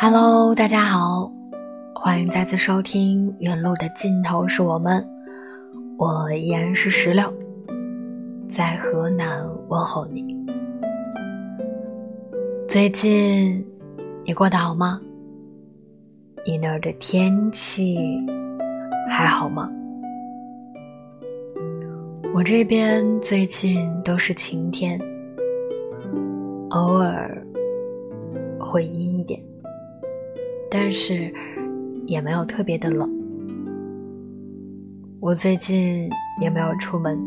Hello，大家好，欢迎再次收听《原路的尽头是我们》，我依然是石榴，在河南问候你。最近你过得好吗？你那儿的天气还好吗？我这边最近都是晴天，偶尔会阴一点，但是也没有特别的冷。我最近也没有出门，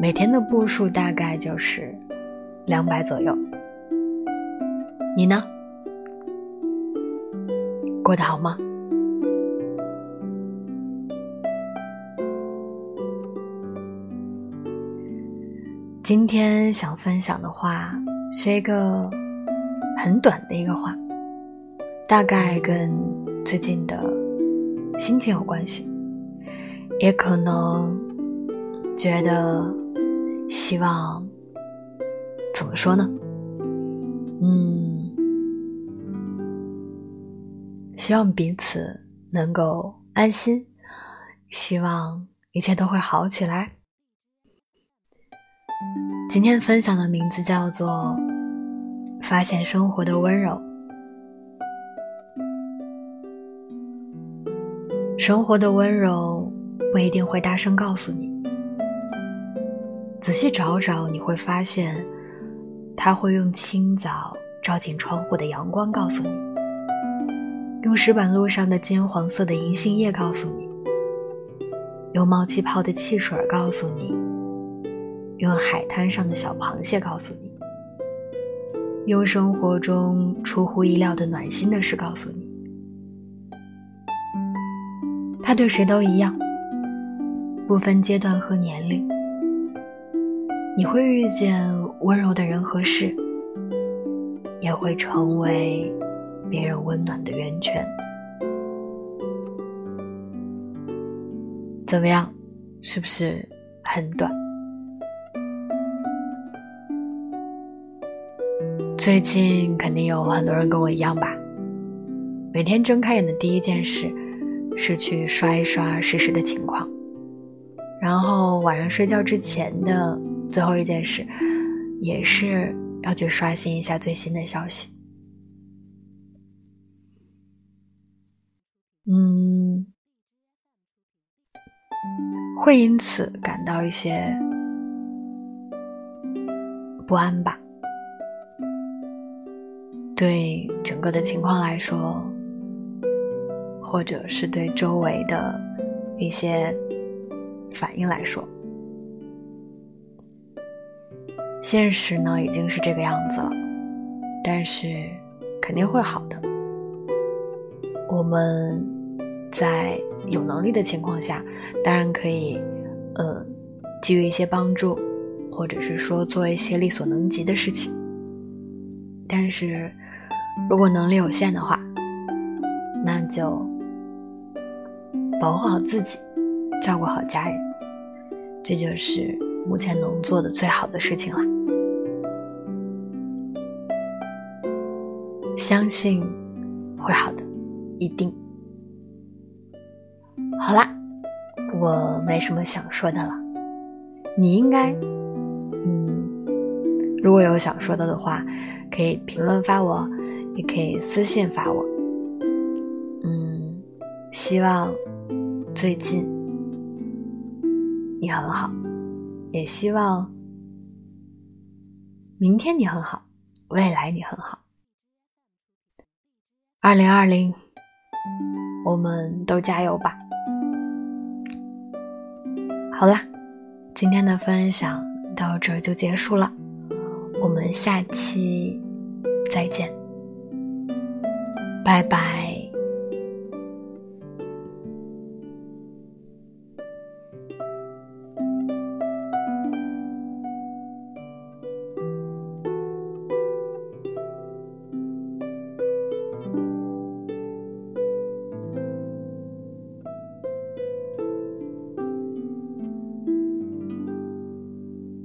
每天的步数大概就是两百左右。你呢？过得好吗？今天想分享的话是一个很短的一个话，大概跟最近的心情有关系，也可能觉得希望怎么说呢？嗯，希望彼此能够安心，希望一切都会好起来。今天分享的名字叫做《发现生活的温柔》。生活的温柔不一定会大声告诉你，仔细找找，你会发现，它会用清早照进窗户的阳光告诉你，用石板路上的金黄色的银杏叶告诉你，用冒气泡的汽水告诉你。用海滩上的小螃蟹告诉你，用生活中出乎意料的暖心的事告诉你，他对谁都一样，不分阶段和年龄。你会遇见温柔的人和事，也会成为别人温暖的源泉。怎么样，是不是很短？最近肯定有很多人跟我一样吧，每天睁开眼的第一件事是去刷一刷实时的情况，然后晚上睡觉之前的最后一件事，也是要去刷新一下最新的消息。嗯，会因此感到一些不安吧。对整个的情况来说，或者是对周围的一些反应来说，现实呢已经是这个样子了，但是肯定会好的。我们在有能力的情况下，当然可以，呃，给予一些帮助，或者是说做一些力所能及的事情，但是。如果能力有限的话，那就保护好自己，照顾好家人，这就是目前能做的最好的事情了。相信会好的，一定。好啦，我没什么想说的了。你应该，嗯，如果有想说的的话，可以评论发我。也可以私信发我。嗯，希望最近你很好，也希望明天你很好，未来你很好。二零二零，我们都加油吧！好啦，今天的分享到这就结束了，我们下期再见。拜拜。